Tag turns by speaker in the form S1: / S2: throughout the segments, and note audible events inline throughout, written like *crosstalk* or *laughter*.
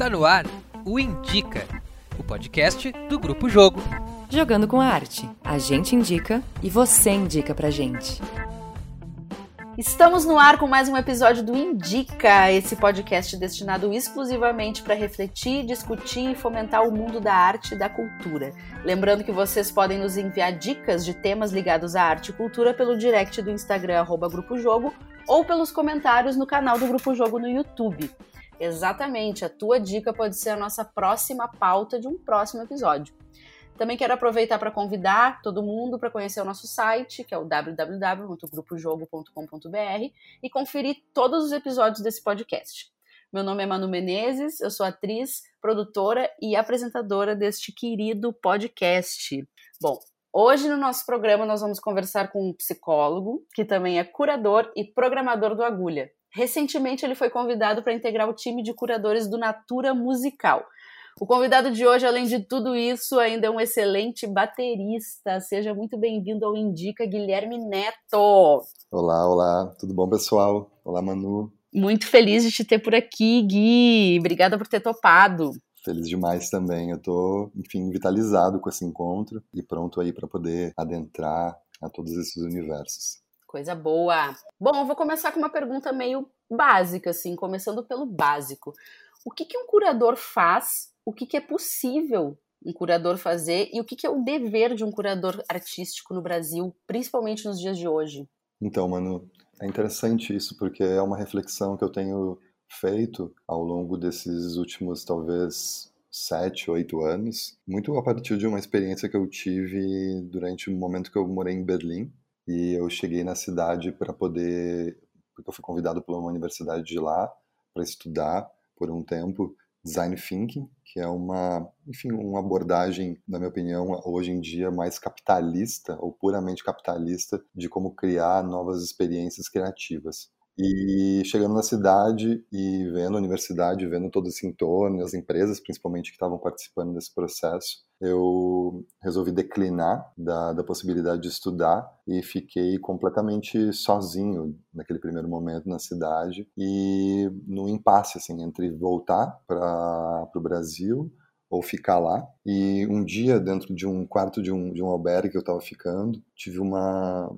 S1: Está no ar o Indica, o podcast do Grupo Jogo.
S2: Jogando com a arte. A gente indica e você indica pra gente.
S3: Estamos no ar com mais um episódio do Indica, esse podcast destinado exclusivamente para refletir, discutir e fomentar o mundo da arte e da cultura. Lembrando que vocês podem nos enviar dicas de temas ligados à arte e cultura pelo direct do Instagram Grupo Jogo ou pelos comentários no canal do Grupo Jogo no YouTube. Exatamente, a tua dica pode ser a nossa próxima pauta de um próximo episódio. Também quero aproveitar para convidar todo mundo para conhecer o nosso site, que é o www.grupojogo.com.br e conferir todos os episódios desse podcast. Meu nome é Manu Menezes, eu sou atriz, produtora e apresentadora deste querido podcast. Bom, hoje no nosso programa nós vamos conversar com um psicólogo, que também é curador e programador do Agulha. Recentemente ele foi convidado para integrar o time de curadores do Natura Musical o convidado de hoje, além de tudo isso, ainda é um excelente baterista. Seja muito bem-vindo ao Indica Guilherme Neto.
S4: Olá, olá, tudo bom, pessoal? Olá, Manu.
S3: Muito feliz de te ter por aqui, Gui. Obrigada por ter topado.
S4: Feliz demais também. Eu tô, enfim, vitalizado com esse encontro e pronto aí para poder adentrar a todos esses universos.
S3: Coisa boa. Bom, eu vou começar com uma pergunta meio básica, assim, começando pelo básico. O que, que um curador faz o que, que é possível um curador fazer e o que, que é o dever de um curador artístico no Brasil, principalmente nos dias de hoje?
S4: Então, Manu, é interessante isso porque é uma reflexão que eu tenho feito ao longo desses últimos, talvez, sete, oito anos, muito a partir de uma experiência que eu tive durante o momento que eu morei em Berlim e eu cheguei na cidade para poder, porque eu fui convidado por uma universidade de lá para estudar por um tempo design thinking, que é uma, enfim, uma abordagem, na minha opinião, hoje em dia mais capitalista ou puramente capitalista de como criar novas experiências criativas. E chegando na cidade e vendo a universidade, vendo todo esse entorno, as empresas principalmente que estavam participando desse processo, eu resolvi declinar da, da possibilidade de estudar e fiquei completamente sozinho naquele primeiro momento na cidade e no impasse assim entre voltar para o Brasil ou ficar lá. E um dia, dentro de um quarto de um, de um albergue que eu estava ficando, tive uma,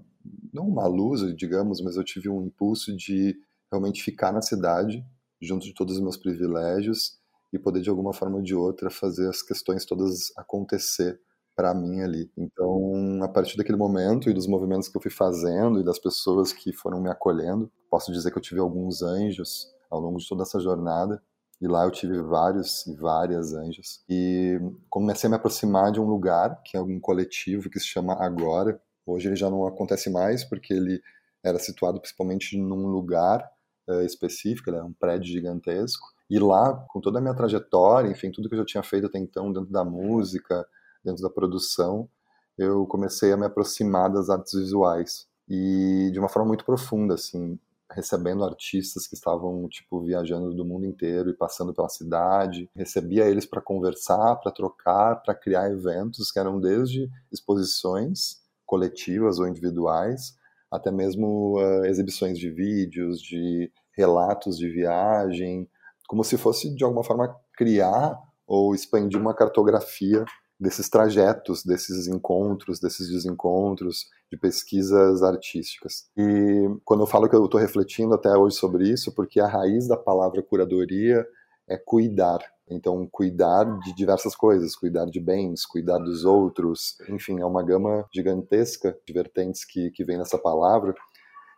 S4: não uma luz, digamos, mas eu tive um impulso de realmente ficar na cidade, junto de todos os meus privilégios e poder de alguma forma ou de outra fazer as questões todas acontecer para mim ali. Então, a partir daquele momento e dos movimentos que eu fui fazendo e das pessoas que foram me acolhendo, posso dizer que eu tive alguns anjos ao longo de toda essa jornada. E lá eu tive vários e várias anjos. E comecei a me aproximar de um lugar, que é um coletivo que se chama Agora, Hoje ele já não acontece mais porque ele era situado principalmente num lugar uh, específico, ele é um prédio gigantesco. E lá, com toda a minha trajetória, enfim, tudo que eu já tinha feito até então dentro da música, dentro da produção, eu comecei a me aproximar das artes visuais. E de uma forma muito profunda, assim, recebendo artistas que estavam tipo viajando do mundo inteiro e passando pela cidade, recebia eles para conversar, para trocar, para criar eventos que eram desde exposições coletivas ou individuais, até mesmo uh, exibições de vídeos, de relatos de viagem, como se fosse de alguma forma criar ou expandir uma cartografia desses trajetos, desses encontros, desses desencontros, de pesquisas artísticas. E quando eu falo que eu estou refletindo até hoje sobre isso, porque a raiz da palavra curadoria é cuidar. Então, cuidar de diversas coisas, cuidar de bens, cuidar dos outros, enfim, é uma gama gigantesca de vertentes que, que vem nessa palavra.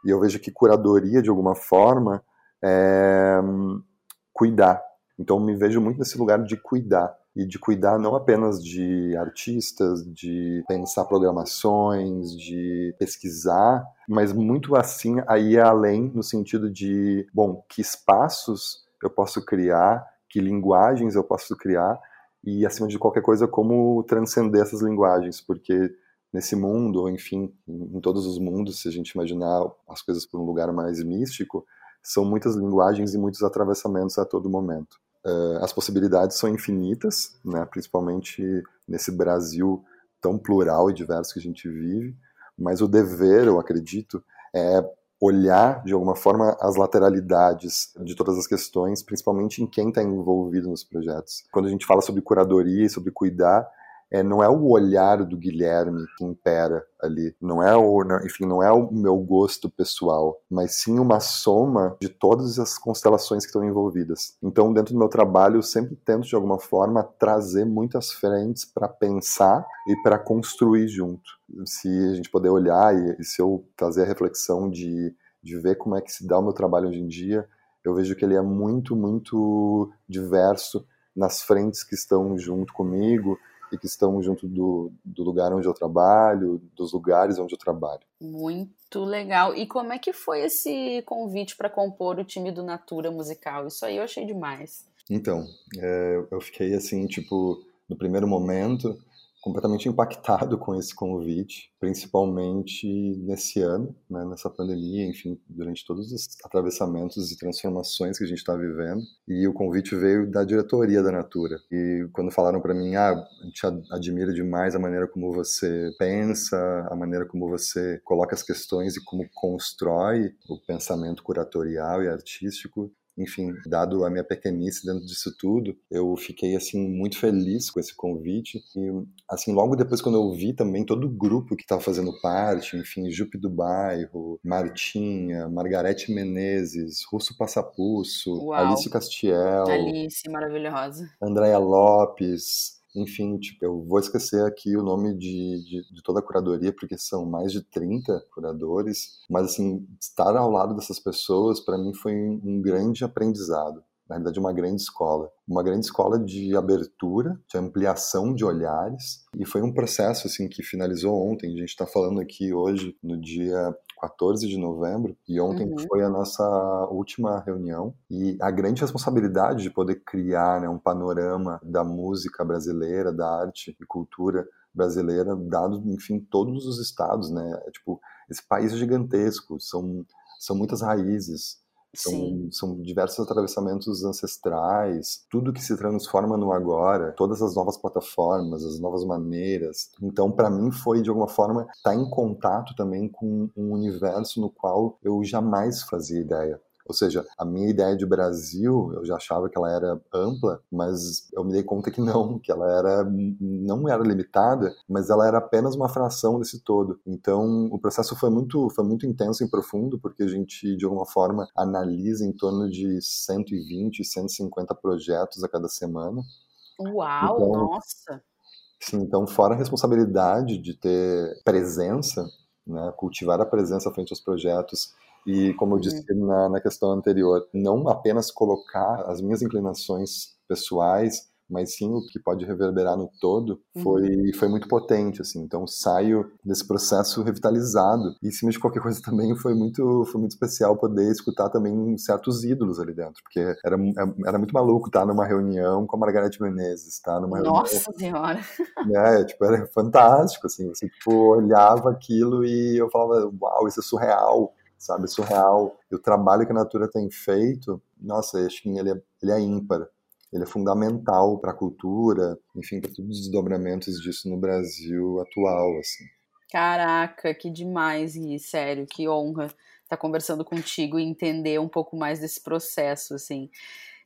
S4: E eu vejo que curadoria, de alguma forma, é cuidar. Então, me vejo muito nesse lugar de cuidar. E de cuidar não apenas de artistas, de pensar programações, de pesquisar, mas muito assim, aí além, no sentido de, bom, que espaços eu posso criar que linguagens eu posso criar e, acima de qualquer coisa, como transcender essas linguagens, porque nesse mundo, ou enfim, em todos os mundos, se a gente imaginar as coisas por um lugar mais místico, são muitas linguagens e muitos atravessamentos a todo momento. Uh, as possibilidades são infinitas, né, principalmente nesse Brasil tão plural e diverso que a gente vive, mas o dever, eu acredito, é olhar de alguma forma as lateralidades de todas as questões, principalmente em quem está envolvido nos projetos. Quando a gente fala sobre curadoria e sobre cuidar, é, não é o olhar do Guilherme que impera ali, não é o, enfim, não é o meu gosto pessoal, mas sim uma soma de todas as constelações que estão envolvidas. Então, dentro do meu trabalho, eu sempre tento de alguma forma trazer muitas frentes para pensar e para construir junto. Se a gente puder olhar e, e se eu fazer a reflexão de de ver como é que se dá o meu trabalho hoje em dia, eu vejo que ele é muito, muito diverso nas frentes que estão junto comigo e que estão junto do, do lugar onde eu trabalho, dos lugares onde eu trabalho.
S3: Muito legal. E como é que foi esse convite para compor o time do Natura Musical? Isso aí eu achei demais.
S4: Então, é, eu fiquei assim, tipo, no primeiro momento, completamente impactado com esse convite, principalmente nesse ano, né, nessa pandemia, enfim, durante todos os atravessamentos e transformações que a gente está vivendo. E o convite veio da diretoria da Natura. E quando falaram para mim, ah, a gente admira demais a maneira como você pensa, a maneira como você coloca as questões e como constrói o pensamento curatorial e artístico, enfim, dado a minha pequenice dentro disso tudo, eu fiquei assim muito feliz com esse convite e assim logo depois quando eu vi também todo o grupo que estava fazendo parte, enfim, Jupe do Bairro, Martinha, Margarete Menezes, Russo Passapusso, Uau. Alice Castiel,
S3: Alice maravilhosa,
S4: Andréia Lopes, enfim, tipo, eu vou esquecer aqui o nome de, de, de, toda a curadoria, porque são mais de 30 curadores, mas, assim, estar ao lado dessas pessoas, para mim, foi um, um grande aprendizado na verdade, uma grande escola. Uma grande escola de abertura, de ampliação de olhares, e foi um processo assim que finalizou ontem. A gente está falando aqui hoje, no dia 14 de novembro, e ontem uhum. foi a nossa última reunião. E a grande responsabilidade de poder criar né, um panorama da música brasileira, da arte e cultura brasileira, dado, enfim, todos os estados, né? É, tipo, esse país é gigantesco, são, são muitas raízes, são, são, diversos atravessamentos ancestrais, tudo que se transforma no agora, todas as novas plataformas, as novas maneiras. Então, para mim, foi de alguma forma estar tá em contato também com um universo no qual eu jamais fazia ideia. Ou seja, a minha ideia de Brasil, eu já achava que ela era ampla, mas eu me dei conta que não, que ela era não era limitada, mas ela era apenas uma fração desse todo. Então, o processo foi muito foi muito intenso e profundo, porque a gente de alguma forma analisa em torno de 120, 150 projetos a cada semana.
S3: Uau, então, nossa.
S4: Sim, então fora a responsabilidade de ter presença, né, cultivar a presença frente aos projetos e, como eu disse uhum. na, na questão anterior, não apenas colocar as minhas inclinações pessoais, mas sim o que pode reverberar no todo, foi, uhum. foi muito potente, assim. Então, saio desse processo revitalizado. E, em cima de qualquer *laughs* coisa também, foi muito, foi muito especial poder escutar também certos ídolos ali dentro, porque era, era muito maluco estar numa reunião com a Margareth Menezes, estar numa
S3: Nossa
S4: reunião...
S3: Senhora! *laughs*
S4: É, tipo, era fantástico, assim. Você, tipo, olhava aquilo e eu falava, uau, isso é surreal sabe? Surreal. E o trabalho que a Natura tem feito, nossa, acho que ele é, ele é ímpar. Ele é fundamental para a cultura, enfim, para todos os desdobramentos disso no Brasil atual, assim.
S3: Caraca, que demais, e sério, que honra estar tá conversando contigo e entender um pouco mais desse processo, assim.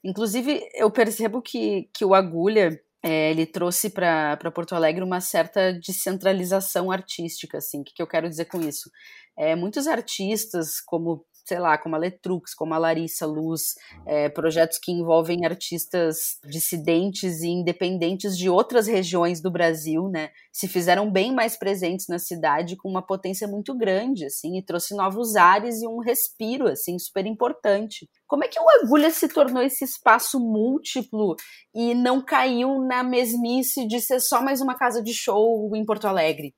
S3: Inclusive, eu percebo que, que o Agulha, é, ele trouxe para Porto Alegre uma certa descentralização artística, assim. O que, que eu quero dizer com isso? É, muitos artistas, como sei lá, como a Letrux, como a Larissa Luz, é, projetos que envolvem artistas dissidentes e independentes de outras regiões do Brasil, né, se fizeram bem mais presentes na cidade com uma potência muito grande, assim, e trouxe novos ares e um respiro, assim, super importante. Como é que o Agulha se tornou esse espaço múltiplo e não caiu na mesmice de ser só mais uma casa de show em Porto Alegre?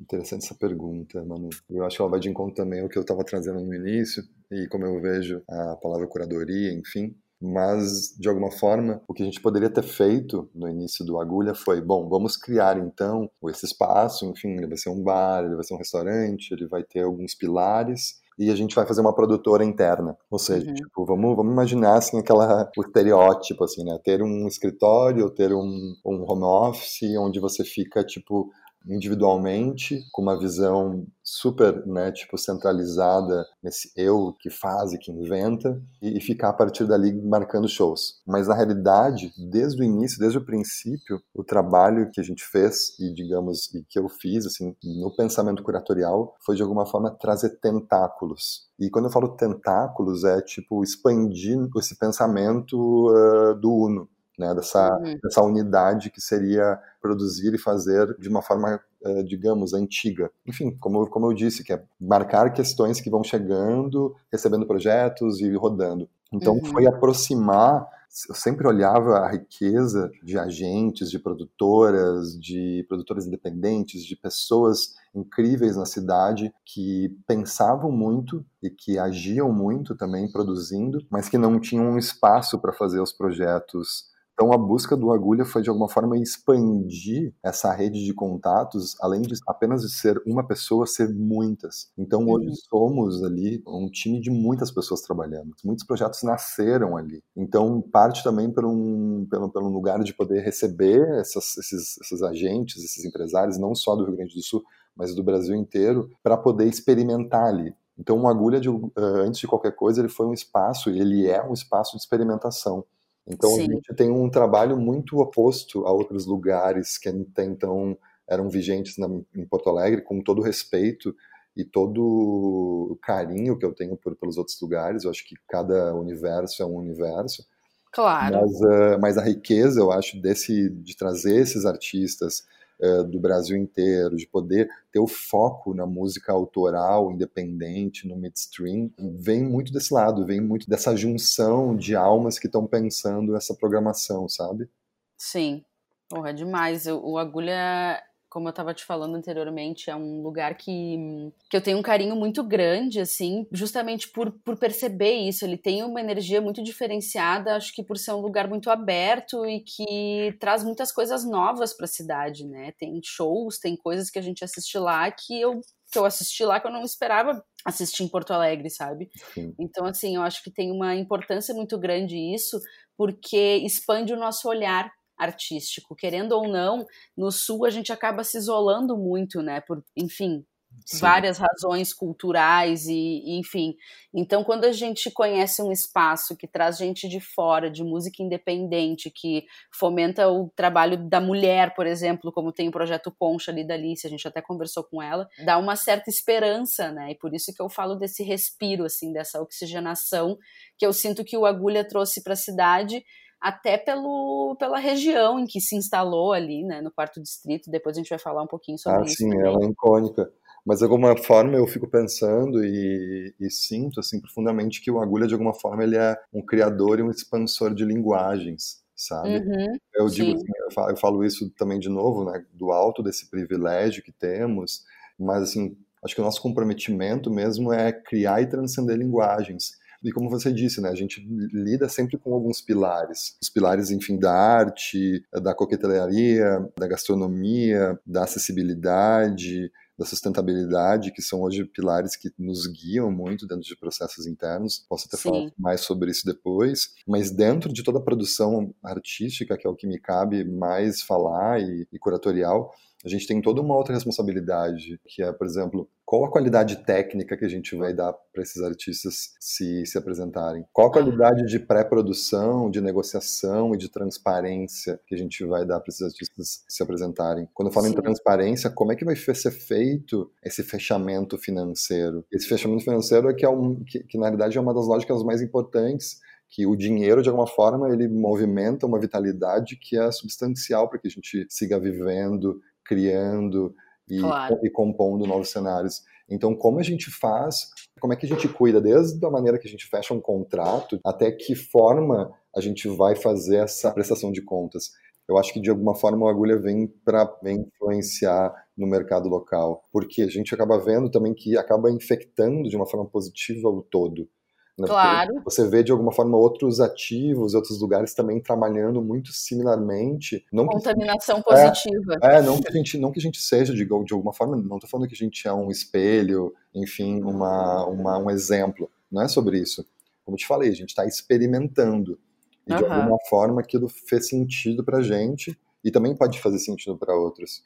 S4: Interessante essa pergunta, Manu. Eu acho que ela vai de encontro também ao que eu estava trazendo no início e como eu vejo a palavra curadoria, enfim. Mas, de alguma forma, o que a gente poderia ter feito no início do Agulha foi: bom, vamos criar então esse espaço, enfim, ele vai ser um bar, ele vai ser um restaurante, ele vai ter alguns pilares e a gente vai fazer uma produtora interna. Ou seja, uhum. tipo, vamos, vamos imaginar assim aquela o estereótipo assim, né? Ter um escritório, ter um, um home office onde você fica tipo individualmente, com uma visão super, né, tipo, centralizada nesse eu que faz e que inventa, e, e ficar a partir dali marcando shows. Mas na realidade, desde o início, desde o princípio, o trabalho que a gente fez e, digamos, e que eu fiz, assim, no pensamento curatorial, foi de alguma forma trazer tentáculos. E quando eu falo tentáculos, é tipo expandir esse pensamento uh, do Uno né, dessa, uhum. dessa unidade que seria produzir e fazer de uma forma, eh, digamos, antiga. Enfim, como, como eu disse, que é marcar questões que vão chegando, recebendo projetos e rodando. Então, uhum. foi aproximar. Eu sempre olhava a riqueza de agentes, de produtoras, de produtoras independentes, de pessoas incríveis na cidade que pensavam muito e que agiam muito também produzindo, mas que não tinham um espaço para fazer os projetos então a busca do Agulha foi de alguma forma expandir essa rede de contatos, além de apenas de ser uma pessoa, ser muitas. Então hoje uhum. somos ali um time de muitas pessoas trabalhando. Muitos projetos nasceram ali. Então parte também por um, pelo, pelo lugar de poder receber essas, esses, esses agentes, esses empresários, não só do Rio Grande do Sul, mas do Brasil inteiro, para poder experimentar ali. Então, uma agulha, de, antes de qualquer coisa, ele foi um espaço, ele é um espaço de experimentação. Então Sim. a gente tem um trabalho muito oposto a outros lugares que até então eram vigentes na, em Porto Alegre, com todo o respeito e todo o carinho que eu tenho por, pelos outros lugares. Eu acho que cada universo é um universo.
S3: Claro.
S4: Mas, uh, mas a riqueza, eu acho, desse de trazer esses artistas do Brasil inteiro, de poder ter o foco na música autoral, independente, no midstream, vem muito desse lado, vem muito dessa junção de almas que estão pensando essa programação, sabe?
S3: Sim. Porra, demais. O Agulha como eu estava te falando anteriormente, é um lugar que, que eu tenho um carinho muito grande, assim, justamente por, por perceber isso. Ele tem uma energia muito diferenciada, acho que por ser um lugar muito aberto e que traz muitas coisas novas para a cidade, né? Tem shows, tem coisas que a gente assiste lá que eu que eu assisti lá que eu não esperava assistir em Porto Alegre, sabe? Sim. Então, assim, eu acho que tem uma importância muito grande isso, porque expande o nosso olhar artístico. Querendo ou não, no sul a gente acaba se isolando muito, né? Por, enfim, Sim. várias razões culturais e, e, enfim. Então, quando a gente conhece um espaço que traz gente de fora, de música independente, que fomenta o trabalho da mulher, por exemplo, como tem o projeto Concha ali da Alice, a gente até conversou com ela, dá uma certa esperança, né? E por isso que eu falo desse respiro, assim, dessa oxigenação que eu sinto que o Agulha trouxe para a cidade até pelo, pela região em que se instalou ali, né, no quarto distrito. Depois a gente vai falar um pouquinho sobre ah, isso.
S4: Sim, também. ela é icônica. Mas de alguma forma eu fico pensando e, e, sinto assim profundamente que o Agulha de alguma forma ele é um criador e um expansor de linguagens, sabe?
S3: Uhum,
S4: eu digo assim, eu falo, eu falo, isso também de novo, né, do alto desse privilégio que temos, mas assim acho que o nosso comprometimento mesmo é criar e transcender linguagens. E como você disse, né, a gente lida sempre com alguns pilares. Os pilares, enfim, da arte, da coquetelaria, da gastronomia, da acessibilidade, da sustentabilidade, que são hoje pilares que nos guiam muito dentro de processos internos. Posso até Sim. falar mais sobre isso depois. Mas dentro de toda a produção artística, que é o que me cabe mais falar e, e curatorial, a gente tem toda uma outra responsabilidade, que é, por exemplo, qual a qualidade técnica que a gente vai dar para esses artistas se, se apresentarem? Qual a qualidade de pré-produção, de negociação e de transparência que a gente vai dar para esses artistas se apresentarem? Quando eu falo Sim. em transparência, como é que vai ser feito esse fechamento financeiro? Esse fechamento financeiro é que, é um, que, que na realidade é uma das lógicas mais importantes que o dinheiro, de alguma forma, ele movimenta uma vitalidade que é substancial para que a gente siga vivendo, criando e, claro. e compondo novos cenários. Então, como a gente faz, como é que a gente cuida, desde a maneira que a gente fecha um contrato, até que forma a gente vai fazer essa prestação de contas. Eu acho que de alguma forma a agulha vem para influenciar no mercado local, porque a gente acaba vendo também que acaba infectando de uma forma positiva o todo.
S3: Né? Claro.
S4: Você vê de alguma forma outros ativos, outros lugares também trabalhando muito similarmente.
S3: Não Contaminação que, positiva.
S4: É, é, não que a gente, não que a gente seja de, de alguma forma, não estou falando que a gente é um espelho, enfim, uma, uma, um exemplo. Não é sobre isso. Como eu te falei, a gente está experimentando. E uhum. de alguma forma aquilo fez sentido para gente e também pode fazer sentido para outros.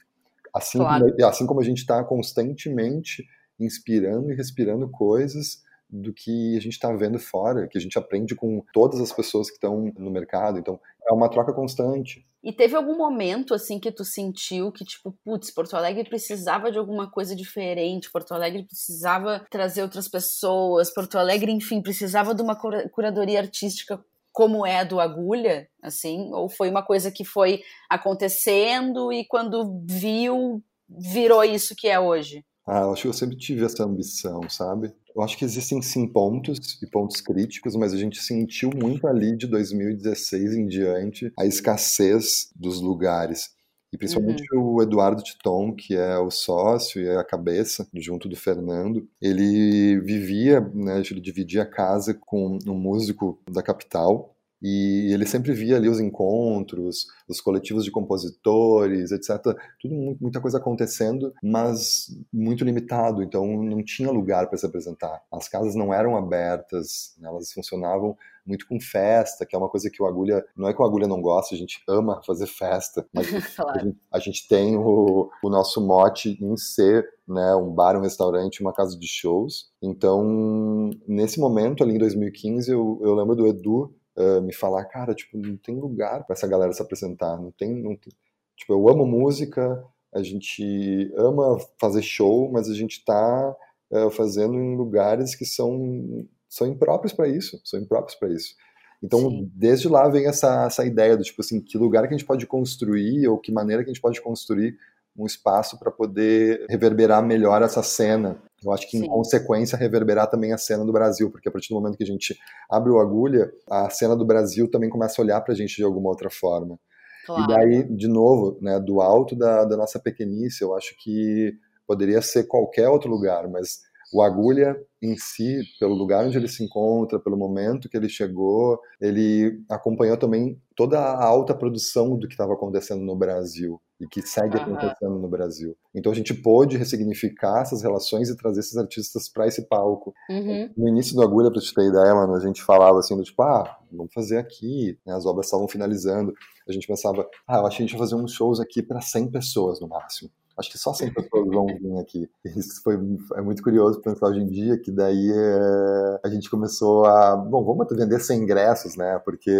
S4: Assim,
S3: Claro.
S4: assim como a gente está constantemente inspirando e respirando coisas do que a gente está vendo fora, que a gente aprende com todas as pessoas que estão no mercado. Então, é uma troca constante.
S3: E teve algum momento assim que tu sentiu que tipo, putz, Porto Alegre precisava de alguma coisa diferente, Porto Alegre precisava trazer outras pessoas, Porto Alegre, enfim, precisava de uma cura- curadoria artística como é a do Agulha, assim, ou foi uma coisa que foi acontecendo e quando viu virou isso que é hoje?
S4: Ah, eu acho que eu sempre tive essa ambição, sabe? Eu acho que existem sim pontos e pontos críticos, mas a gente sentiu muito ali de 2016 em diante a escassez dos lugares. E principalmente o Eduardo Titon, que é o sócio e é a cabeça, junto do Fernando, ele vivia, né, ele dividia a casa com um músico da capital, e ele sempre via ali os encontros, os coletivos de compositores, etc. Tudo mu- muita coisa acontecendo, mas muito limitado. Então não tinha lugar para se apresentar. As casas não eram abertas, né, elas funcionavam muito com festa, que é uma coisa que o Agulha não é que o Agulha não gosta, a gente ama fazer festa, mas *laughs* a
S3: claro.
S4: gente, a gente tem o, o nosso mote em ser né, um bar, um restaurante, uma casa de shows. Então, nesse momento ali em 2015, eu, eu lembro do Edu uh, me falar, cara, tipo, não tem lugar para essa galera se apresentar, não tem, não tem- tipo, eu amo música, a gente ama fazer show, mas a gente tá uh, fazendo em lugares que são são impróprios para isso, são impróprios para isso. Então,
S3: Sim.
S4: desde lá vem essa, essa ideia do tipo assim, que lugar que a gente pode construir ou que maneira que a gente pode construir um espaço para poder reverberar melhor essa cena. Eu acho que, em
S3: Sim.
S4: consequência, reverberar também a cena do Brasil, porque a partir do momento que a gente abre o agulha, a cena do Brasil também começa a olhar para a gente de alguma outra forma.
S3: Claro.
S4: E daí, de novo, né, do alto da, da nossa pequenice, eu acho que poderia ser qualquer outro lugar, mas o Agulha em si, pelo lugar onde ele se encontra, pelo momento que ele chegou, ele acompanhou também toda a alta produção do que estava acontecendo no Brasil e que segue
S3: Aham.
S4: acontecendo no Brasil. Então a gente pôde ressignificar essas relações e trazer esses artistas para esse palco.
S3: Uhum.
S4: No início do Agulha, pra te ter ideia, mano, a gente falava assim, do tipo, ah, vamos fazer aqui, né, as obras estavam finalizando. A gente pensava, ah, eu acho que a gente vai fazer uns shows aqui para 100 pessoas no máximo. Acho que só 100 pessoas vão vir aqui. Isso foi é muito curioso pensar hoje em dia, que daí é, a gente começou a, bom, vamos vender 100 ingressos, né, porque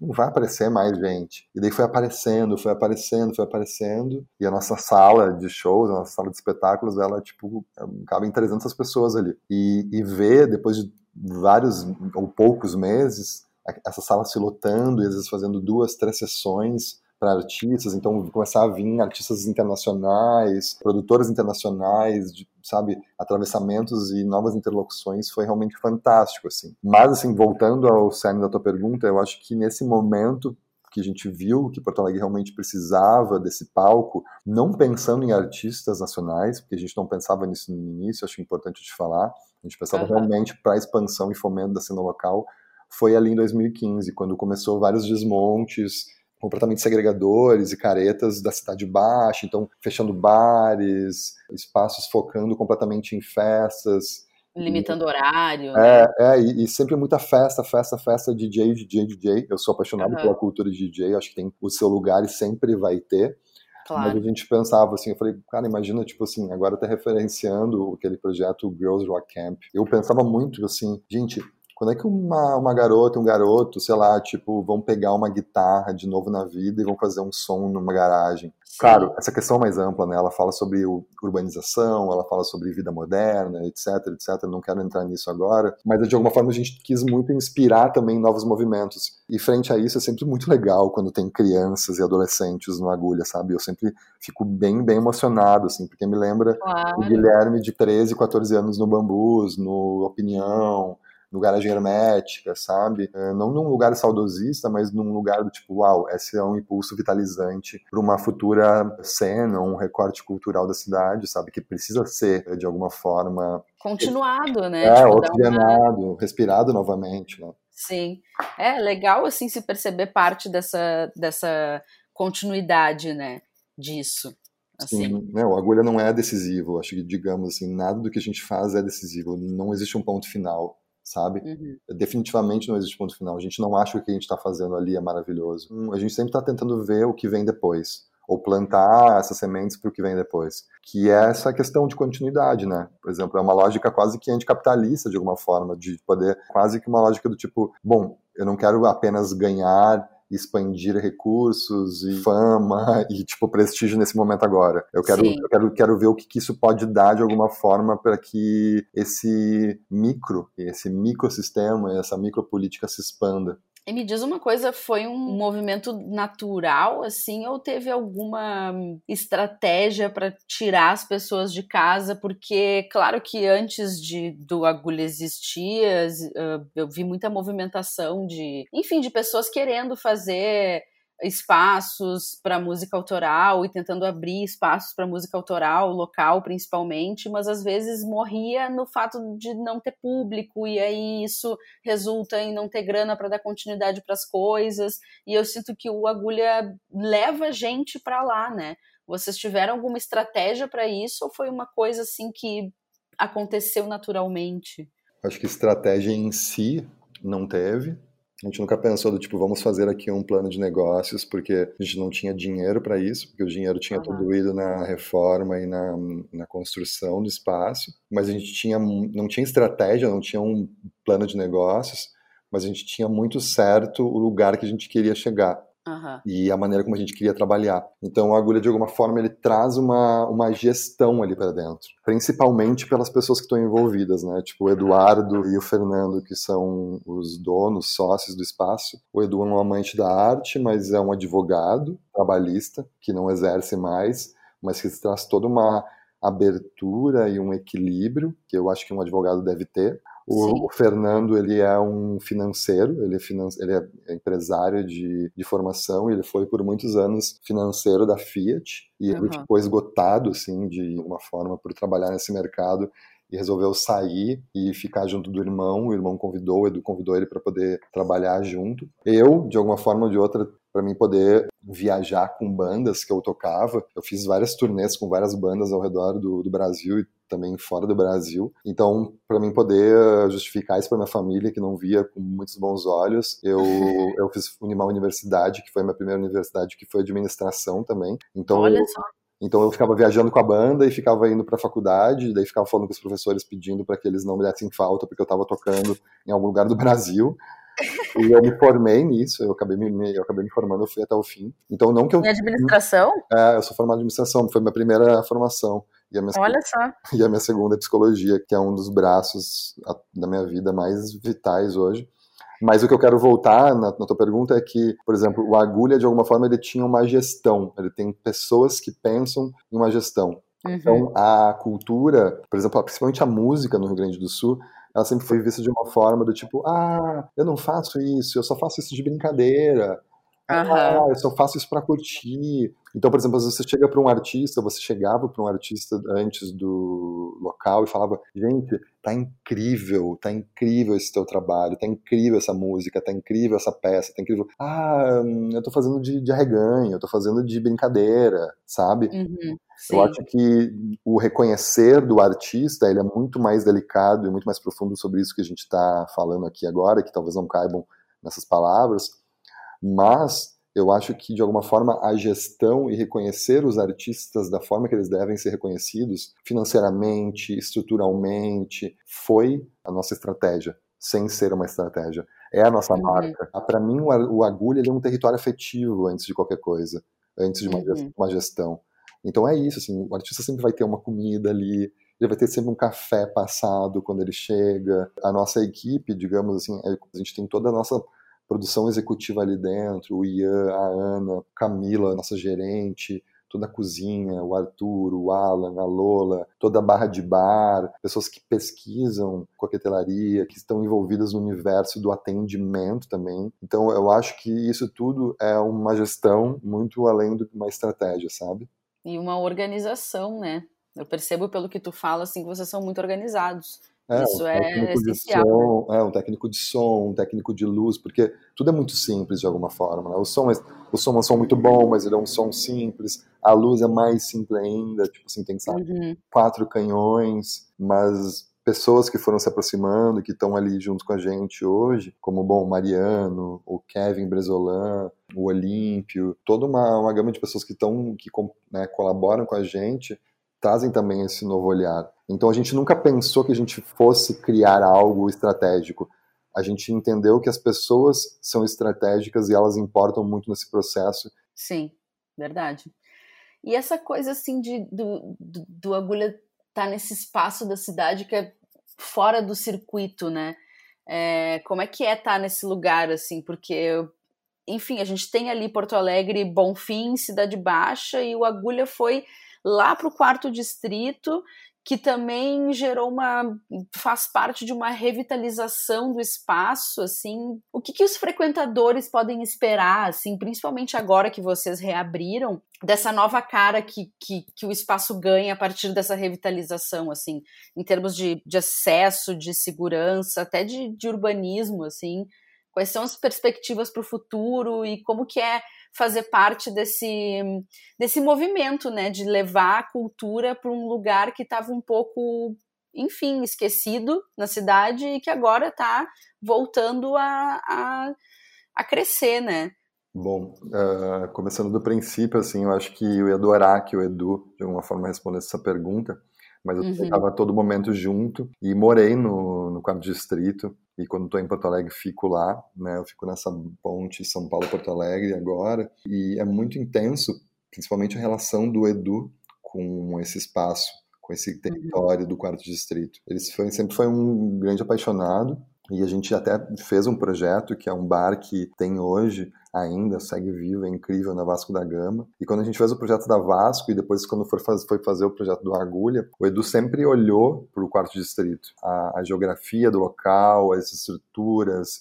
S4: não vai aparecer mais gente. E daí foi aparecendo, foi aparecendo, foi aparecendo, e a nossa sala de shows, a nossa sala de espetáculos, ela, tipo, cabe em 300 pessoas ali. E, e ver, depois de vários ou poucos meses, essa sala se lotando, e às vezes fazendo duas, três sessões para artistas, então começar a vir artistas internacionais, produtoras internacionais, de, sabe, atravessamentos e novas interlocuções, foi realmente fantástico, assim. Mas, assim, voltando ao cerne da tua pergunta, eu acho que nesse momento que a gente viu que Porto Alegre realmente precisava desse palco, não pensando em artistas nacionais, porque a gente não pensava nisso no início, acho importante te falar, a gente pensava
S3: Aham.
S4: realmente para a expansão e fomento da cena local, foi ali em 2015, quando começou vários desmontes completamente segregadores e caretas da cidade baixa, então fechando bares, espaços focando completamente em festas,
S3: Limitando horário. né?
S4: é, é, e, e sempre muita festa, festa, festa, DJ, DJ, DJ. Eu sou apaixonado
S3: Aham.
S4: pela cultura de DJ, acho que tem o seu lugar e sempre vai ter. Mas
S3: Claro.
S4: a gente pensava assim, eu falei, cara, imagina, tipo assim, agora tá referenciando aquele projeto Girls Rock Camp. Eu pensava muito assim, gente, quando é que uma, uma garota, um garoto, sei lá, tipo, vão pegar uma guitarra de novo na vida e vão fazer um som numa garagem?
S3: Sim.
S4: Claro, essa questão é mais ampla, né? Ela fala sobre o- urbanização, ela fala sobre vida moderna, etc, etc. Não quero entrar nisso agora, mas de alguma forma a gente quis muito inspirar também novos movimentos. E frente a isso é sempre muito legal quando tem crianças e adolescentes no agulha, sabe? Eu sempre fico bem, bem emocionado, assim, porque me lembra o
S3: Claro.
S4: Guilherme de 13, 14 anos no Bambus, no Opinião, no Garagem Hermética, sabe? É, Não num lugar saudosista, mas num lugar do tipo, uau, esse é um impulso vitalizante para uma futura cena, um recorte cultural da cidade, sabe? Que precisa ser, de alguma forma,
S3: Continuado, né?
S4: é,
S3: Tipo, dar uma-
S4: oxigenado, respirado novamente, né?
S3: Sim. É legal, assim, se perceber parte dessa, dessa continuidade, né? Disso. Assim.
S4: Sim, né, o agulha não é decisivo, acho que, digamos assim, nada do que a gente faz é decisivo, não existe um ponto final, sabe?
S3: Uhum.
S4: Definitivamente não existe ponto final. A gente não acha que o que a gente está fazendo ali é maravilhoso. Hum, A gente sempre está tentando ver o que vem depois. ou plantar essas sementes para o que vem depois. Que é essa questão de continuidade, né? Por exemplo, é uma lógica quase que anticapitalista, de alguma forma, de poder, quase que uma lógica do tipo, bom, eu não quero apenas ganhar expandir recursos e fama *laughs* e tipo prestígio nesse momento agora. Eu quero, eu quero, quero ver o que, que isso pode dar de alguma forma para que esse micro, esse microsistema, essa micropolítica se expanda.
S3: E me diz uma coisa, foi um movimento natural, assim, ou teve alguma estratégia para tirar as pessoas de casa? Porque, claro que antes de do agulha existir, eu vi muita movimentação de, enfim, de pessoas querendo fazer espaços para música autoral e tentando abrir espaços para música autoral local principalmente, mas às vezes morria no fato de não ter público e aí isso resulta em não ter grana para dar continuidade para as coisas. E eu sinto que o Agulha leva gente para lá, né? Vocês tiveram alguma estratégia para isso ou foi uma coisa assim que aconteceu naturalmente?
S4: Acho que estratégia em si não teve, a gente nunca pensou do tipo, vamos fazer aqui um plano de negócios, porque a gente não tinha dinheiro para isso, porque o dinheiro tinha uhum. todo ido na reforma e na, na construção do espaço, mas a gente tinha, não tinha estratégia, não tinha um plano de negócios, mas a gente tinha muito certo o lugar que a gente queria chegar. Uhum. E a maneira como a gente queria trabalhar. Então, a agulha, de alguma forma, ele traz uma, uma gestão ali para dentro. Principalmente pelas pessoas que estão envolvidas, né? Tipo, o Eduardo e o Fernando, que são os donos, sócios do espaço. O Edu é um amante da arte, mas é um advogado trabalhista, que não exerce mais, mas que traz toda uma abertura e um equilíbrio que eu acho que um advogado deve ter. O, o, Fernando, ele é um financeiro, ele é, finan ele é empresário de, de formação, ele foi por muitos anos financeiro da Fiat, e uhum. ele ficou esgotado, assim, de uma forma, por trabalhar nesse mercado, e resolveu sair e ficar junto do irmão. O irmão convidou, o Edu convidou ele para poder trabalhar junto. Eu, de alguma forma ou de outra, para mim poder viajar com bandas que eu tocava. Eu fiz várias turnês com várias bandas ao redor do, do Brasil e também fora do Brasil. Então, para mim poder justificar isso para minha família, que não via com muitos bons olhos, eu, *laughs* eu fiz uma universidade, que foi a minha primeira universidade, que foi administração também. Então,
S3: Olha só.
S4: Então eu ficava viajando com a banda e ficava indo para a faculdade, daí ficava falando com os professores pedindo para que eles não me dessem falta porque eu estava tocando em algum lugar do *laughs* Brasil. E eu me formei nisso, eu acabei me, eu acabei me formando, eu fui até o fim. Então não que eu.
S3: Em administração?
S4: É, eu sou formado em administração, foi minha primeira formação.
S3: E a minha, Olha só. *laughs*
S4: E a minha segunda é psicologia, que é um dos braços da minha vida mais vitais hoje. Mas o que eu quero voltar na, na, tua pergunta é que, por exemplo, o Agulha, de alguma forma, ele tinha uma gestão. Ele tem pessoas que pensam em uma gestão. Uhum. Então, a cultura, por exemplo, principalmente a música no Rio Grande do Sul, ela sempre foi vista de uma forma do tipo, ah, eu não faço isso, eu só faço isso de brincadeira. Uhum. Ah, eu só faço isso para curtir. Então, por exemplo, você chega para um artista, você chegava para um artista antes do local e falava: gente, tá incrível, tá incrível esse teu trabalho, tá incrível essa música, tá incrível essa peça, tá incrível. Ah, eu tô fazendo de, de arreganho, eu tô fazendo de brincadeira, sabe? Uhum. Eu acho que o reconhecer do artista ele é muito mais delicado e muito mais profundo sobre isso que a gente está falando aqui agora, que talvez não caibam nessas palavras mas eu acho que de alguma forma a gestão e reconhecer os artistas da forma que eles devem ser reconhecidos financeiramente, estruturalmente, foi a nossa estratégia, sem ser uma estratégia. É a nossa uhum. marca. Ah, Para mim, o Agulha é um território afetivo antes de qualquer coisa, antes de uma, uhum. uma gestão. Então é isso, assim, o artista sempre vai ter uma comida ali, ele vai ter sempre um café passado quando ele chega. A nossa equipe, digamos assim, é, a gente tem toda a nossa produção executiva ali dentro, o Ian, a Ana, Camila, nossa gerente, toda a cozinha, o Arthur, o Alan, a Lola, toda a barra de bar, pessoas que pesquisam coquetelaria, que estão envolvidas no universo do atendimento também. Então eu acho que isso tudo é uma gestão muito além de uma estratégia, sabe?
S3: E uma organização, né? Eu percebo pelo que tu fala assim que vocês são muito organizados.
S4: É,
S3: Isso
S4: um
S3: é
S4: essencial. Som, é, um técnico de som, um técnico de luz, porque tudo é muito simples de alguma forma. Né? O, som é, o som é um som muito bom, mas ele é um som simples. A luz é mais simples ainda, tipo assim, tem sabe, uhum. quatro canhões, mas pessoas que foram se aproximando, que estão ali junto com a gente hoje, como bom, o Mariano, o Kevin Bresolan, o Olímpio, toda uma, uma gama de pessoas que estão que né, colaboram com a gente trazem também esse novo olhar. Então a gente nunca pensou que a gente fosse criar algo estratégico. A gente entendeu que as pessoas são estratégicas e elas importam muito nesse processo.
S3: Sim, verdade. E essa coisa assim de do, do, do agulha estar tá nesse espaço da cidade que é fora do circuito, né? É, como é que é estar tá nesse lugar assim? Porque enfim, a gente tem ali Porto Alegre, Bonfim, Cidade Baixa e o Agulha foi lá para o quarto distrito, que também gerou uma faz parte de uma revitalização do espaço, assim. O que, que os frequentadores podem esperar, assim, principalmente agora que vocês reabriram, dessa nova cara que, que, que o espaço ganha a partir dessa revitalização, assim, em termos de, de acesso, de segurança, até de, de urbanismo, assim. Quais são as perspectivas para o futuro e como que é fazer parte desse, desse movimento, né, de levar a cultura para um lugar que estava um pouco, enfim, esquecido na cidade e que agora está voltando a, a, a, crescer, né?
S4: Bom, uh, começando do princípio, assim, eu acho que eu ia adorar que o Edu, de alguma forma, respondesse essa pergunta, mas eu estava uhum. todo momento junto e morei no, no quarto distrito e quando estou em Porto Alegre fico lá, né? Eu fico nessa ponte São Paulo-Porto Alegre agora e é muito intenso, principalmente a relação do Edu com esse espaço, com esse uhum. território do quarto distrito. Ele foi, sempre foi um grande apaixonado e a gente até fez um projeto que é um bar que tem hoje ainda, segue vivo, é incrível na Vasco da Gama. E quando a gente fez o projeto da Vasco e depois quando foi fazer o projeto do Agulha, o Edu sempre olhou para o quarto distrito. A, a geografia do local, as estruturas,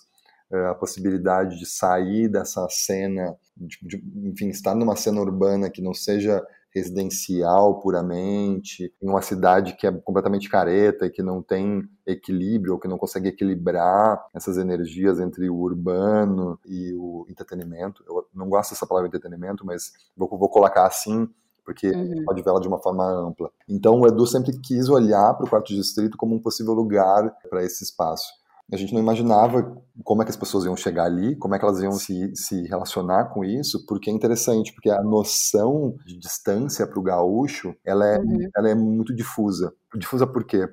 S4: eh, a possibilidade de sair dessa cena, de, de, enfim, estar numa cena urbana que não seja residencial puramente, em uma cidade que é completamente careta e que não tem equilíbrio, ou que não consegue equilibrar essas energias entre o urbano e o entretenimento. Eu não gosto dessa palavra entretenimento, mas vou, vou colocar assim, porque uhum. pode vê-la de uma forma ampla. Então o Edu sempre quis olhar para o quarto distrito como um possível lugar para esse espaço a gente não imaginava como é que as pessoas iam chegar ali, como é que elas iam se, se relacionar com isso, porque é interessante, porque a noção de distância para o gaúcho, ela é, uhum. ela é muito difusa. Difusa por quê?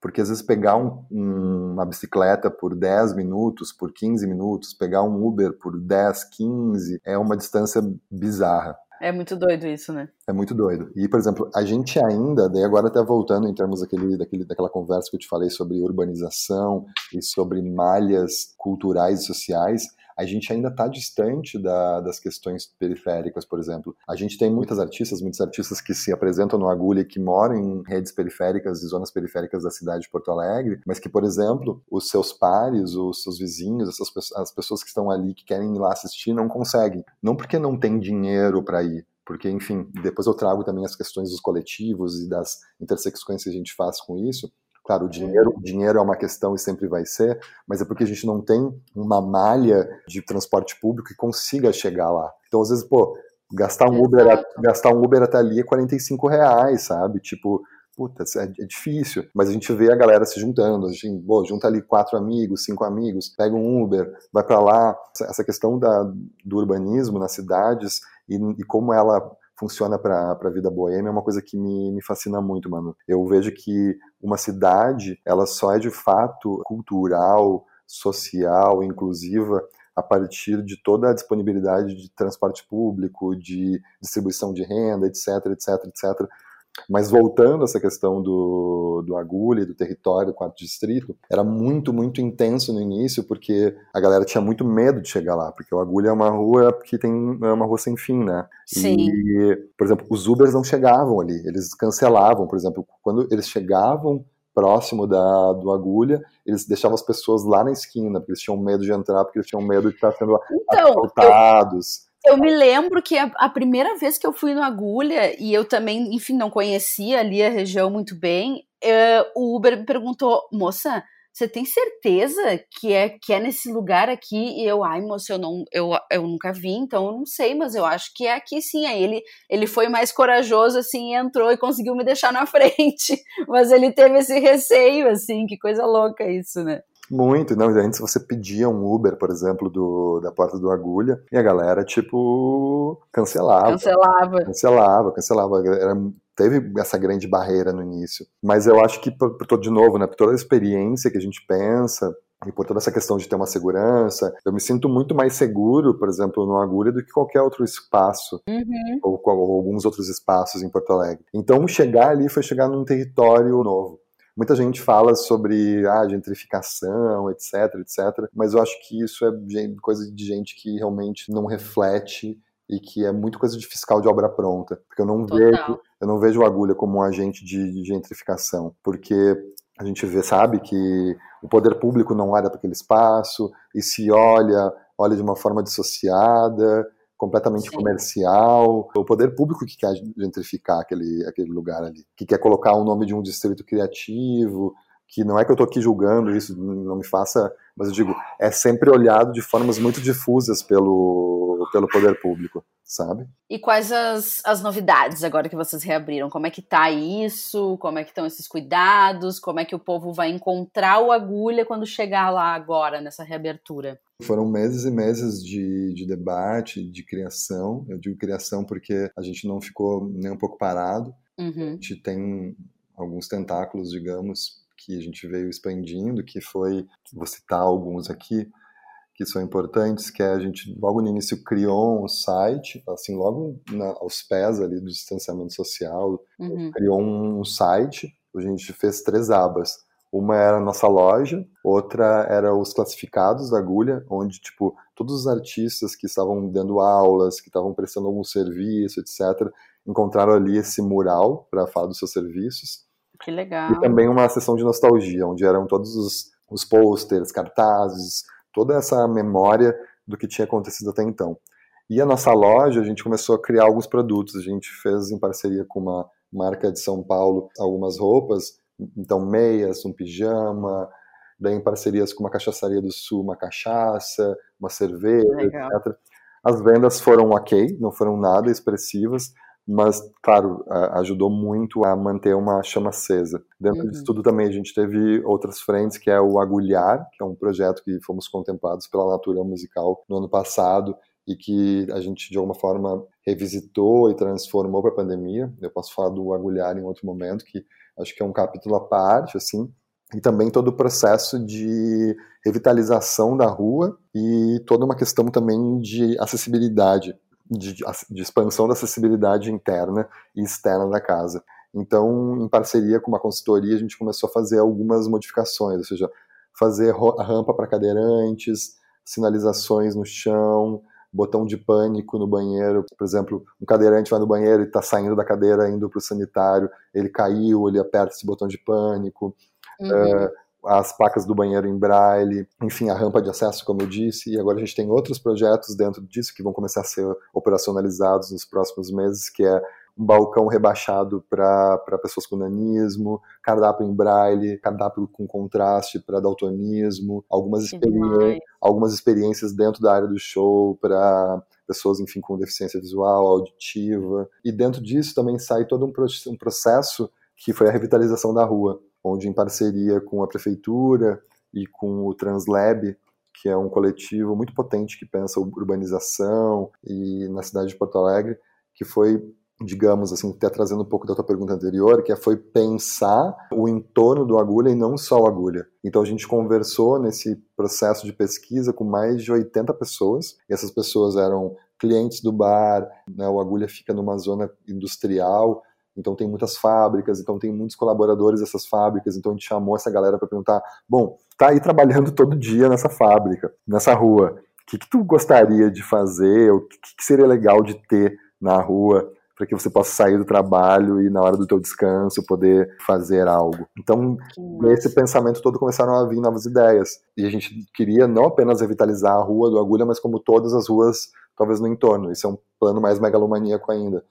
S4: Porque às vezes pegar um, um, uma bicicleta por 10 minutos, por 15 minutos, pegar um Uber por 10, 15, é uma distância bizarra.
S3: É muito doido isso, né?
S4: É muito doido. E, por exemplo, a gente ainda, daí agora até voltando em termos daquele, daquele, daquela conversa que eu te falei sobre urbanização e sobre malhas culturais e sociais, a gente ainda está distante da, das questões periféricas, por exemplo. A gente tem muitas artistas, muitos artistas que se apresentam no Agulha e que moram em redes periféricas e zonas periféricas da cidade de Porto Alegre, mas que, por exemplo, os seus pares, os seus vizinhos, essas, as pessoas que estão ali que querem ir lá assistir não conseguem. Não porque não tem dinheiro para ir, porque, enfim, depois eu trago também as questões dos coletivos e das intersecções que a gente faz com isso, Claro, o dinheiro, o dinheiro é uma questão e sempre vai ser, mas é porque a gente não tem uma malha de transporte público que consiga chegar lá. Então, às vezes, pô, gastar um Uber, gastar um Uber até ali é 45 reais, sabe? Tipo, puta, é, é, difícil. Mas a gente vê a galera se juntando, a gente, pô, junta ali quatro amigos, cinco amigos, pega um Uber, vai para lá. Essa questão da, do urbanismo nas cidades e, e como ela funciona para a vida boêmia é uma coisa que me, me fascina muito, mano. Eu vejo que uma cidade, ela só é de fato cultural, social, inclusiva, a partir de toda a disponibilidade de transporte público, de distribuição de renda, etc, etc, etc. Mas voltando a essa questão do, do agulha, do território, do quarto distrito, era muito, muito intenso no início, porque a galera tinha muito medo de chegar lá, porque o agulha é uma rua que tem é uma rua sem fim, né?
S3: Sim.
S4: E, por exemplo, os Ubers não chegavam ali, eles cancelavam, por exemplo, quando eles chegavam próximo da, do agulha, eles deixavam as pessoas lá na esquina, porque eles tinham medo de entrar, porque eles tinham medo de estar sendo então, assaltados.
S3: Eu me lembro que a, a, primeira vez que eu fui no Agulha, e eu também, enfim, não conhecia ali a região muito bem, uh, o Uber me perguntou, moça, você tem certeza que é que é nesse lugar aqui? E eu, ai, moça, eu, não, eu, eu nunca vi, então eu não sei, mas eu acho que é aqui sim. Aí ele, ele foi mais corajoso, assim, entrou e conseguiu me deixar na *laughs* frente. Mas ele teve esse receio, assim, que coisa louca isso, né?
S4: Muito, não, antes você pedia um Uber, por exemplo, do, da porta do Agulha, e a galera, tipo, cancelava.
S3: Cancelava.
S4: Cancelava, cancelava. Era, teve essa grande barreira no início. Mas eu acho que, por, por, de novo, né, por toda a experiência que a gente pensa, e por toda essa questão de ter uma segurança, eu me sinto muito mais seguro, por exemplo, no Agulha do que qualquer outro espaço,
S3: uhum.
S4: ou, ou, alguns outros espaços em Porto Alegre. Então, chegar ali foi chegar num território novo. Muita gente fala sobre ah, gentrificação, etc, etc, mas eu acho que isso é coisa de gente que realmente não reflete e que é muito coisa de fiscal de obra pronta, porque eu não Total. vejo, eu não vejo a agulha como um agente de gentrificação, porque a gente vê, sabe, que o poder público não olha para aquele espaço e se olha, olha de uma forma dissociada, completamente Sim. comercial. O poder público que quer gentrificar aquele, aquele lugar ali, que quer colocar o nome de um distrito criativo, que não é que eu estou aqui julgando isso, não me faça, mas eu digo, é sempre olhado de formas muito difusas pelo, pelo poder público, sabe?
S3: E quais as, as novidades agora que vocês reabriram? Como é que tá isso? Como é que estão esses cuidados? Como é que o povo vai encontrar o agulha quando chegar lá agora, nessa reabertura?
S4: Foram meses e meses de, de debate, de criação. Eu digo criação porque a gente não ficou nem um pouco parado.
S3: Uhum.
S4: A gente tem alguns tentáculos, digamos, que a gente veio expandindo, que foi, vou citar alguns aqui, que são importantes, que é a gente logo no início criou um site, assim, logo na, aos pés ali do distanciamento social,
S3: uhum.
S4: criou um site, a gente fez três abas. Uma era a nossa loja, outra era os classificados da agulha, onde, tipo, todos os artistas que estavam dando aulas, que estavam prestando algum serviço, etc., encontraram ali esse mural para falar dos seus serviços.
S3: Que legal.
S4: E também uma sessão de nostalgia, onde eram todos os, os posters, cartazes, toda essa memória do que tinha acontecido até então. E a nossa loja, a gente começou a criar alguns produtos. A gente fez em parceria com uma marca de São Paulo algumas roupas então, meias, um pijama, daí em parcerias com uma cachaçaria do sul, uma cachaça, uma cerveja, Legal. etc. As vendas foram ok, não foram nada expressivas, mas, claro, ajudou muito a manter uma chama acesa. Dentro uhum. disso tudo também a gente teve outras frentes, que é o Agulhar, que é um projeto que fomos contemplados pela Natura Musical no ano passado e que a gente, de alguma forma, revisitou e transformou para a pandemia. Eu posso falar do Agulhar em outro momento, que acho que é um capítulo à parte, assim, e também todo o processo de revitalização da rua e toda uma questão também de acessibilidade, de, de expansão da acessibilidade interna e externa da casa. Então, em parceria com uma consultoria, a gente começou a fazer algumas modificações, ou seja, fazer rampa para cadeirantes, sinalizações no chão, botão de pânico no banheiro. Por exemplo, um cadeirante vai no banheiro e está saindo da cadeira, indo para o sanitário, ele caiu, ele aperta esse botão de pânico.
S3: Uhum.
S4: Uh, as placas do banheiro em braille, enfim, a rampa de acesso, como eu disse, e agora a gente tem outros projetos dentro disso que vão começar a ser operacionalizados nos próximos meses, que é um balcão rebaixado para pessoas com nanismo, cardápio em braille, cardápio com contraste para daltonismo, algumas, experi algumas experiências dentro da área do show para pessoas, enfim, com deficiência visual, auditiva. E dentro disso também sai todo um, um processo que foi a revitalização da rua, onde em parceria com a prefeitura e com o Translab, que é um coletivo muito potente que pensa urbanização e na cidade de Porto Alegre, que foi digamos assim, até trazendo um pouco da tua pergunta anterior, que é, foi pensar o entorno do agulha e não só o agulha. Então a gente conversou nesse processo de pesquisa com mais de 80 pessoas, e essas pessoas eram clientes do bar, né, o agulha fica numa zona industrial, então tem muitas fábricas, então tem muitos colaboradores dessas fábricas, então a gente chamou essa galera para perguntar, bom, tá aí trabalhando todo dia nessa fábrica, nessa rua, o que, que tu gostaria de fazer, o que, que seria legal de ter na rua, para que você possa sair do trabalho e na hora do teu descanso poder fazer algo. Então, nesse pensamento todo começaram a vir novas ideias. E a gente queria não apenas revitalizar a rua do Agulha, mas como todas as ruas, talvez no entorno. Isso é um plano mais megalomaníaco ainda.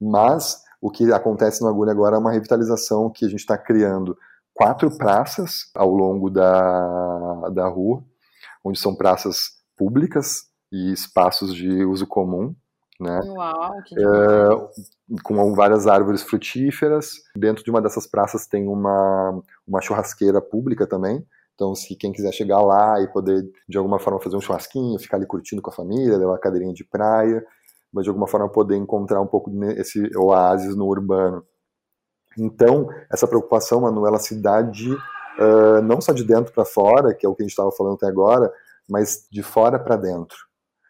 S4: Mas o que acontece no Agulha agora é uma revitalização que a gente está criando quatro praças ao longo da, da rua, onde são praças públicas e espaços de uso comum, né?
S3: Uau, que
S4: é, com várias árvores frutíferas. Dentro de uma dessas praças tem uma, uma churrasqueira pública também, Então, se quem quiser chegar lá e poder, de alguma forma, fazer um churrasquinho, ficar ali curtindo com a família, levar uma cadeirinha de praia, mas de alguma forma poder encontrar um pouco esse oásis no urbano. Então, essa preocupação, Manu, ela se dá de, uh, não só de dentro para fora, que é o que a gente estava falando até agora, mas de fora para dentro.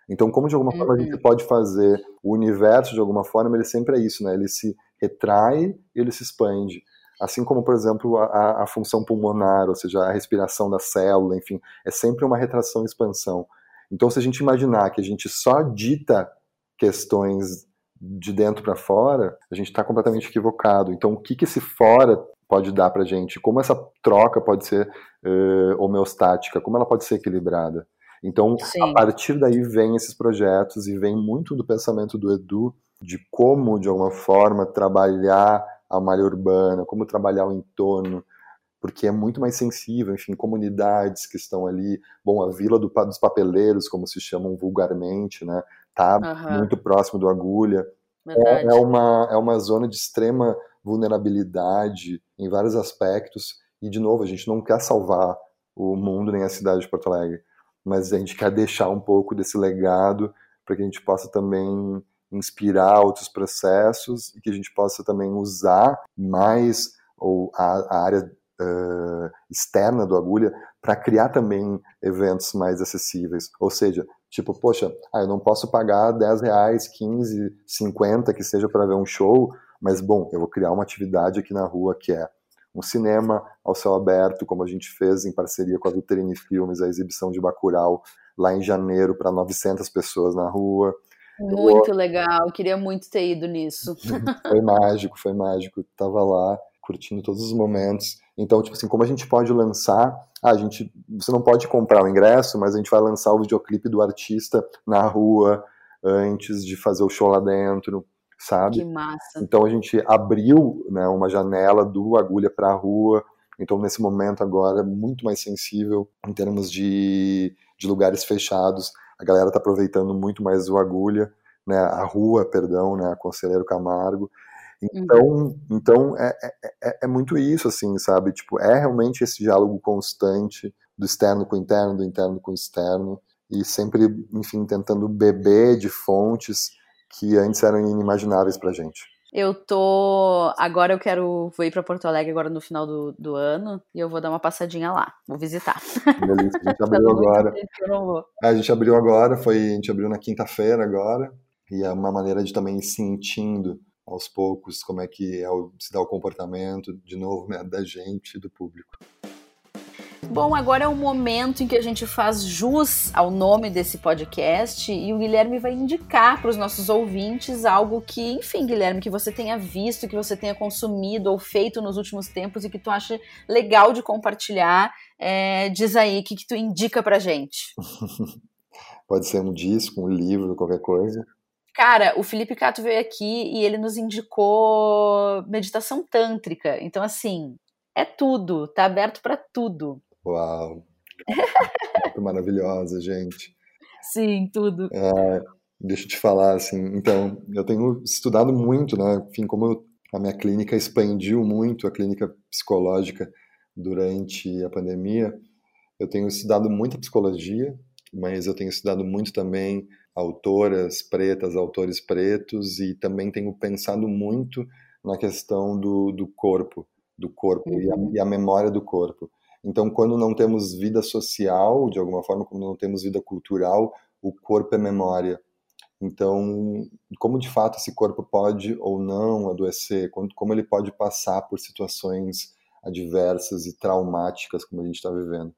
S4: Então, como de alguma forma a gente uhum. pode fazer o universo, de alguma forma, ele sempre é isso, né? Ele se retrai e ele se expande. Assim como, por exemplo, a, a função pulmonar, ou seja, a respiração da célula, enfim, é sempre uma retração e expansão. Então, se a gente imaginar que a gente só dita questões de dentro para fora, a gente está completamente equivocado. Então, o que, que esse fora pode dar para a gente? Como essa troca pode ser uh, homeostática? Como ela pode ser equilibrada? Então, Sim. a partir daí vem esses projetos e vem muito do pensamento do Edu de como, de alguma forma, trabalhar a malha urbana, como trabalhar o entorno, porque é muito mais sensível, enfim, comunidades que estão ali, bom, a Vila do, dos Papeleiros, como se chamam vulgarmente, né, tá uhum. muito próximo do Agulha, é, é, uma, é uma zona de extrema vulnerabilidade em vários aspectos, e de novo, a gente não quer salvar o mundo nem a cidade de Porto Alegre, mas a gente quer deixar um pouco desse legado para que a gente possa também inspirar outros processos e que a gente possa também usar mais ou a, a área uh, externa do Agulha para criar também eventos mais acessíveis. Ou seja, tipo, poxa, ah, eu não posso pagar 10 reais, 15, 50 que seja para ver um show, mas bom, eu vou criar uma atividade aqui na rua que é um cinema ao céu aberto, como a gente fez em parceria com a Vitrine Filmes, a exibição de Bacurau lá em janeiro para 900 pessoas na rua.
S3: Muito legal, queria muito ter ido nisso. *laughs*
S4: foi mágico, foi mágico. Tava lá curtindo todos os momentos. Então, tipo assim, como a gente pode lançar, ah, a gente, você não pode comprar o ingresso, mas a gente vai lançar o videoclipe do artista na rua antes de fazer o show lá dentro, sabe?
S3: Que massa.
S4: Então a gente abriu, né, uma janela do agulha para a rua. Então nesse momento agora muito mais sensível em termos de, de lugares fechados a galera está aproveitando muito mais o Agulha, né, a rua, perdão, né, a Conselheiro Camargo. Então, uhum. então é, é, é, é, muito isso, assim, sabe? Tipo, é realmente esse diálogo constante do externo com o interno, do interno com o externo, e sempre, enfim, tentando beber de fontes que antes eram inimagináveis pra gente.
S3: Eu tô. Agora eu quero. Vou ir para Porto Alegre agora no final do, do ano e eu vou dar uma passadinha lá. Vou visitar.
S4: Delícia, a gente *laughs* abriu agora. A gente abriu agora, foi, a gente abriu na quinta-feira agora. E é uma maneira de também ir sentindo aos poucos como é que é o, se dá o comportamento, de novo, né, da gente, do público.
S3: Bom, agora é o momento em que a gente faz jus ao nome desse podcast e o Guilherme vai indicar para os nossos ouvintes algo que, enfim, Guilherme, que você tenha visto, que você tenha consumido ou feito nos últimos tempos e que tu acha legal de compartilhar. É, diz aí, o que, que tu indica para gente? *laughs*
S4: Pode ser um disco, um livro, qualquer coisa.
S3: Cara, o Felipe Cato veio aqui e ele nos indicou meditação tântrica. Então, assim, é tudo, tá aberto para tudo.
S4: Uau! *laughs* Muito maravilhosa, gente.
S3: Sim, tudo.
S4: É, deixa eu te falar, assim, então, eu tenho estudado muito, né? Enfim, como a minha clínica expandiu muito, a clínica psicológica, durante a pandemia, eu tenho estudado muita psicologia, mas eu tenho estudado muito também autoras pretas, autores pretos, e também tenho pensado muito na questão do, do corpo, do corpo uhum. e, a, uhum. e a memória do corpo. Então, quando não temos vida social, de alguma forma, quando não temos vida cultural, o corpo é memória. Então, como de fato esse corpo pode ou não adoecer, como ele pode passar por situações adversas e traumáticas como a gente está vivendo.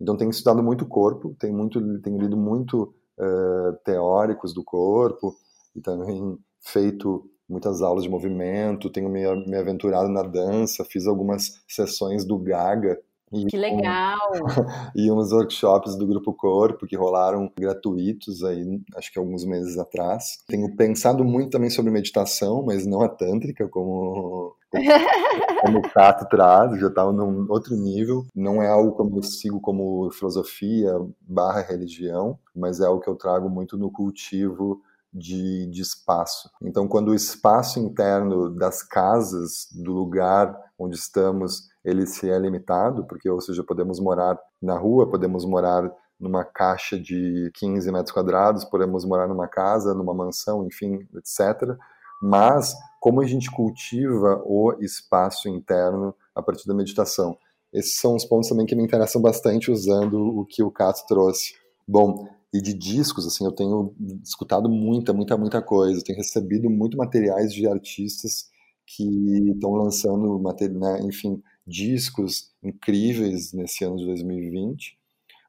S4: Então, tenho estudado muito o corpo, tenho, muito, tenho lido muito uh, teóricos do corpo e também feito muitas aulas de movimento, tenho me, me aventurado na dança, fiz algumas sessões do Gaga,
S3: e que legal! *laughs*
S4: e uns workshops do Grupo Corpo que rolaram gratuitos aí, acho que alguns meses atrás. Tenho pensado muito também sobre meditação, mas não a tântrica, como, *laughs* como, o Tato traz, já estava num outro nível. Não é algo que eu sigo como filosofia barra religião, mas é algo que eu trago muito no cultivo de, de, espaço. Então, quando o espaço interno das casas, do lugar onde estamos, ele se é limitado, porque, ou seja, podemos morar na rua, podemos morar numa caixa de 15 metros quadrados, podemos morar numa casa, numa mansão, enfim, etc. Mas como a gente cultiva o espaço interno a partir da meditação? Esses são os pontos também que me interessam bastante usando o que o Cato trouxe. Bom, e de discos, assim, eu tenho escutado muita, muita, muita coisa. tenho recebido muito materiais de artistas que estão lançando, né, enfim, discos incríveis nesse ano de 2020.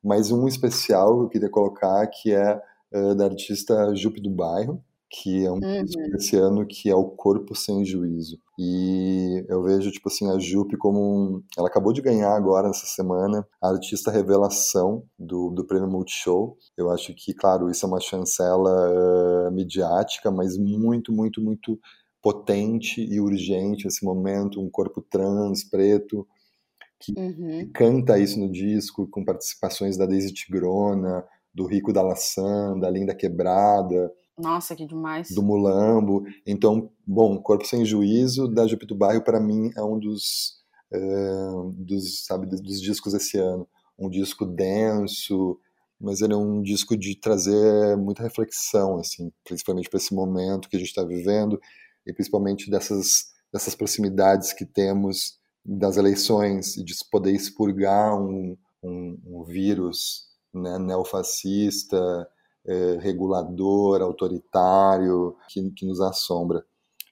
S4: Mas um especial que eu queria colocar que é uh, da artista Jupe do Bairro, que é um uhum. desse ano que é o Corpo Sem Juízo. E eu vejo, tipo assim, a Jupe como um... Ela acabou de ganhar agora, nessa semana, a artista revelação do, do Prêmio Multishow. Eu acho que, claro, isso é uma chancela uh, midiática, mas muito, muito, muito potente e urgente esse momento, um corpo trans, preto, que uhum. canta isso no disco, com participações da Daisy Tigrona, do Rico da Laçã, da Linda Quebrada,
S3: nossa, que demais.
S4: Do Mulambo. Então, bom, Corpo Sem Juízo, da Jupito Bairro, para mim, é um dos, é, dos, sabe, dos discos esse ano. Um disco denso, mas ele é um disco de trazer muita reflexão, assim, principalmente para esse momento que a gente está vivendo e principalmente dessas, dessas proximidades que temos das eleições e de poder expurgar um, um, um vírus né, neofascista, é, regulador, autoritário, que, que nos assombra.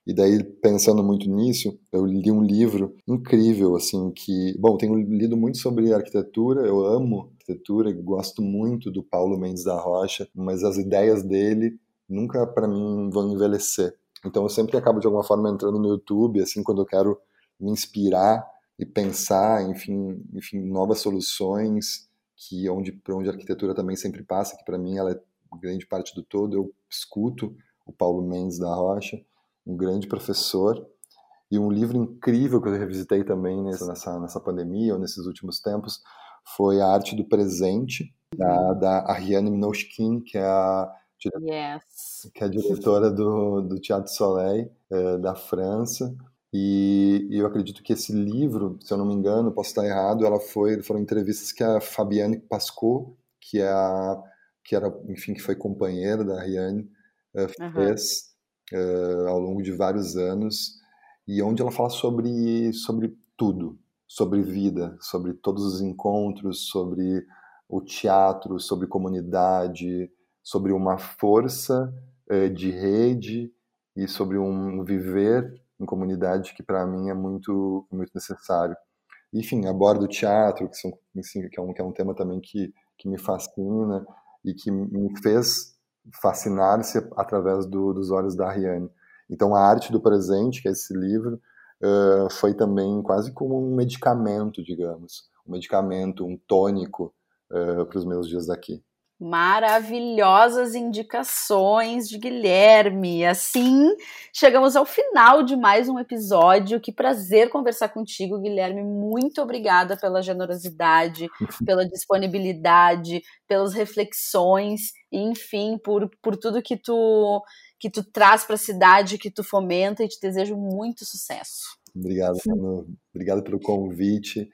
S4: E daí, pensando muito nisso, eu li um livro incrível, assim, que... Bom, tenho lido muito sobre arquitetura, eu amo arquitetura, gosto muito do Paulo Mendes da Rocha, mas as ideias dele nunca, para mim, vão envelhecer. Então, eu sempre acabo, de alguma forma, entrando no YouTube, assim, quando eu quero me inspirar e pensar, enfim, enfim novas soluções, que onde, para onde a arquitetura também sempre passa, que para mim ela é grande parte do todo, eu escuto o Paulo Mendes da Rocha, um grande professor, e um livro incrível que eu revisitei também nessa, nessa pandemia ou nesses últimos tempos foi A Arte do Presente, da, da Ariane Mnouchkin, que é a
S3: yes.
S4: que é diretora do, do Teatro Soleil é, da França. E, e, eu acredito que esse livro, se eu não me engano, posso estar errado, ela foi, foram entrevistas que a Fabiane Pascot, que é a que era, enfim, que foi companheira da Ariane, uh, fez uh, ao longo de vários anos, e onde ela fala sobre, sobre tudo, sobre vida, sobre todos os encontros, sobre o teatro, sobre comunidade, sobre uma força uh, de rede e sobre um viver em comunidade que para mim é muito muito necessário. Enfim, aborda o teatro, que, são, assim, que, é um, que é um tema também que, que me fascina, e que me fez fascinar-se através do, dos olhos da Ariane. Então, a arte do presente, que é esse livro, uh, foi também quase como um medicamento, digamos, um medicamento, um tônico uh, para os meus dias daqui
S3: maravilhosas indicações de Guilherme. Assim, chegamos ao final de mais um episódio. Que prazer conversar contigo, Guilherme. Muito obrigada pela generosidade, *laughs* pela disponibilidade, pelas reflexões, enfim, por, por tudo que tu que tu traz para a cidade, que tu fomenta e te desejo muito sucesso.
S4: Obrigado. Obrigado pelo convite.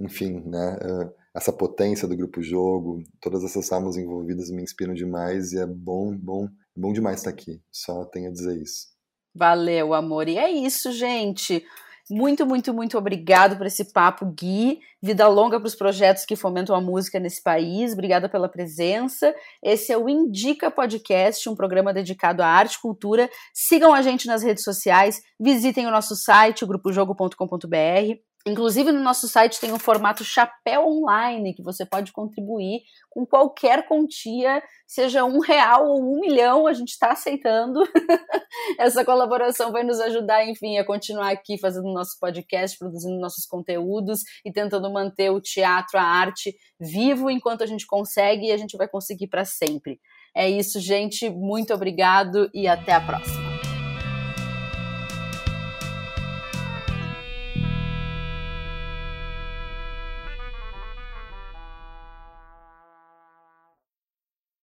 S4: Enfim, né? Uh essa potência do grupo jogo, todas essas almas envolvidas me inspiram demais e é bom, bom, bom demais estar aqui. Só tenho a dizer isso.
S3: Valeu, amor. E é isso, gente. Muito, muito, muito obrigado por esse papo, Gui. Vida longa para os projetos que fomentam a música nesse país. Obrigada pela presença. Esse é o Indica Podcast, um programa dedicado à arte e cultura. Sigam a gente nas redes sociais, visitem o nosso site, grupojogo.com.br. Inclusive, no nosso site tem um formato chapéu online que você pode contribuir com qualquer quantia, seja um real ou um milhão, a gente está aceitando. *laughs* Essa colaboração vai nos ajudar, enfim, a continuar aqui fazendo nosso podcast, produzindo nossos conteúdos e tentando manter o teatro, a arte vivo enquanto a gente consegue e a gente vai conseguir para sempre. É isso, gente. Muito obrigado e até a próxima.